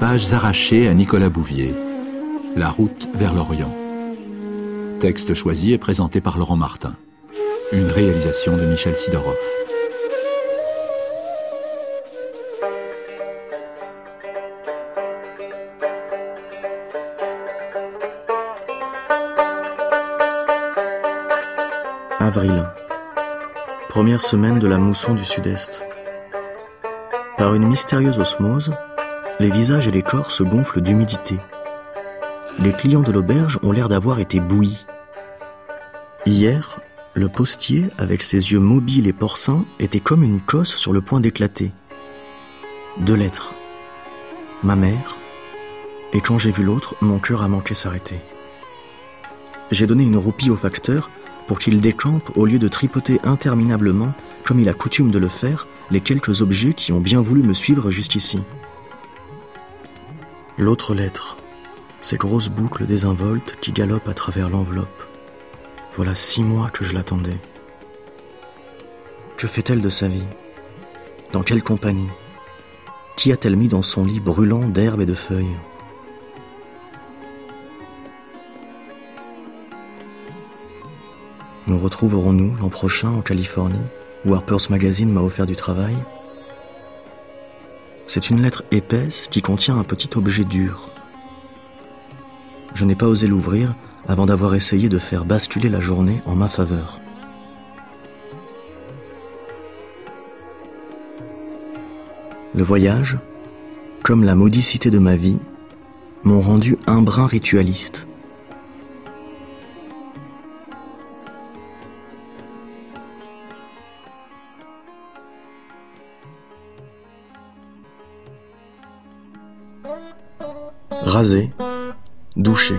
Pages arrachées à Nicolas Bouvier. La route vers l'Orient. Texte choisi et présenté par Laurent Martin. Une réalisation de Michel Sidorov. Avril. Première semaine de la mousson du sud-est. Par une mystérieuse osmose, les visages et les corps se gonflent d'humidité. Les clients de l'auberge ont l'air d'avoir été bouillis. Hier, le postier, avec ses yeux mobiles et porcins, était comme une cosse sur le point d'éclater. Deux lettres. Ma mère. Et quand j'ai vu l'autre, mon cœur a manqué s'arrêter. J'ai donné une roupie au facteur pour qu'il décampe au lieu de tripoter interminablement, comme il a coutume de le faire, les quelques objets qui ont bien voulu me suivre jusqu'ici. L'autre lettre, ces grosses boucles désinvoltes qui galopent à travers l'enveloppe. Voilà six mois que je l'attendais. Que fait-elle de sa vie? Dans quelle compagnie? Qui a-t-elle mis dans son lit brûlant d'herbes et de feuilles? Nous retrouverons-nous l'an prochain en Californie, où Harper's Magazine m'a offert du travail? C'est une lettre épaisse qui contient un petit objet dur. Je n'ai pas osé l'ouvrir avant d'avoir essayé de faire basculer la journée en ma faveur. Le voyage, comme la maudicité de ma vie, m'ont rendu un brin ritualiste. Raser, doucher,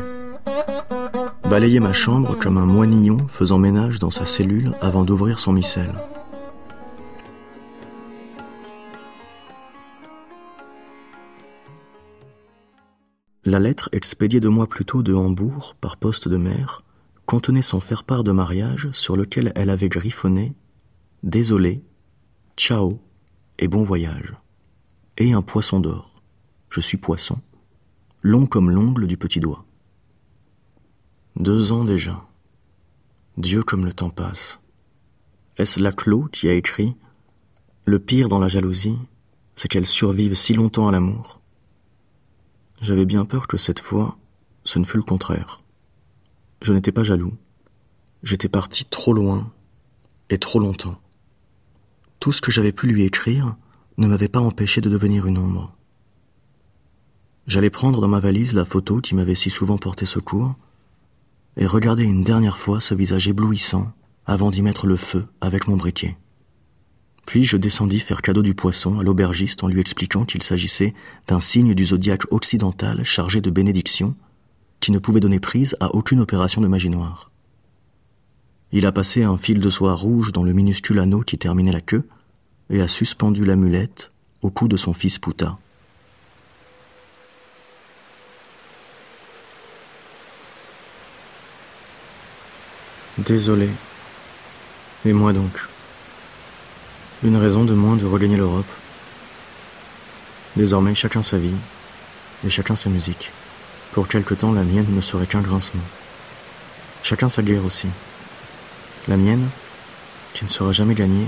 balayer ma chambre comme un moinillon faisant ménage dans sa cellule avant d'ouvrir son missel. La lettre expédiée deux mois plus tôt de Hambourg par poste de mer contenait son faire-part de mariage sur lequel elle avait griffonné Désolé, ciao et bon voyage. Et un poisson d'or. Je suis poisson long comme l'ongle du petit doigt. Deux ans déjà. Dieu comme le temps passe. Est-ce Laclos qui a écrit Le pire dans la jalousie, c'est qu'elle survive si longtemps à l'amour? J'avais bien peur que cette fois, ce ne fût le contraire. Je n'étais pas jaloux. J'étais parti trop loin et trop longtemps. Tout ce que j'avais pu lui écrire ne m'avait pas empêché de devenir une ombre. J'allais prendre dans ma valise la photo qui m'avait si souvent porté secours et regarder une dernière fois ce visage éblouissant avant d'y mettre le feu avec mon briquet. Puis je descendis faire cadeau du poisson à l'aubergiste en lui expliquant qu'il s'agissait d'un signe du zodiaque occidental chargé de bénédiction qui ne pouvait donner prise à aucune opération de magie noire. Il a passé un fil de soie rouge dans le minuscule anneau qui terminait la queue et a suspendu l'amulette au cou de son fils Pouta. Désolé. Et moi donc Une raison de moins de regagner l'Europe. Désormais, chacun sa vie, et chacun sa musique. Pour quelque temps, la mienne ne serait qu'un grincement. Chacun sa guerre aussi. La mienne, qui ne serait jamais gagnée,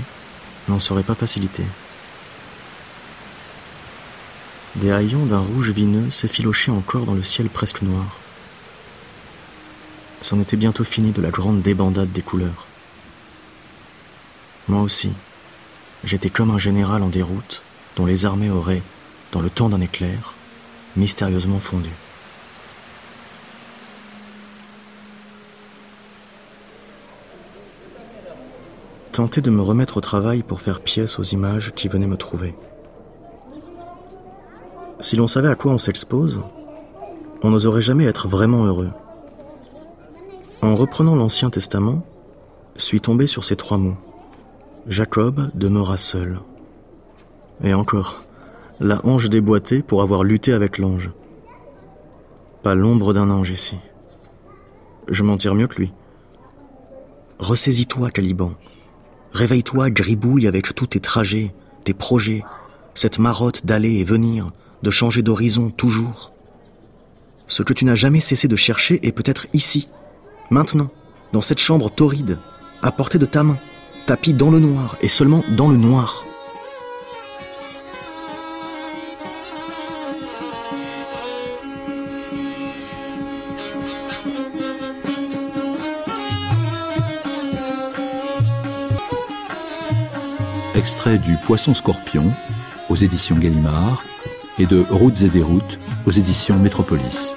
n'en serait pas facilitée. Des haillons d'un rouge vineux s'effilochaient encore dans le ciel presque noir c'en était bientôt fini de la grande débandade des couleurs. Moi aussi, j'étais comme un général en déroute dont les armées auraient, dans le temps d'un éclair, mystérieusement fondu. Tenter de me remettre au travail pour faire pièce aux images qui venaient me trouver. Si l'on savait à quoi on s'expose, on n'oserait jamais être vraiment heureux. En reprenant l'Ancien Testament, suis tombé sur ces trois mots. Jacob demeura seul. Et encore, la hanche déboîtée pour avoir lutté avec l'ange. Pas l'ombre d'un ange ici. Je m'en tire mieux que lui. Ressaisis-toi, Caliban. Réveille-toi, gribouille avec tous tes trajets, tes projets, cette marotte d'aller et venir, de changer d'horizon toujours. Ce que tu n'as jamais cessé de chercher est peut-être ici, maintenant, dans cette chambre torride, à portée de ta main, tapis dans le noir et seulement dans le noir. Extrait du Poisson Scorpion aux éditions Gallimard et de Routes et des routes aux éditions Métropolis.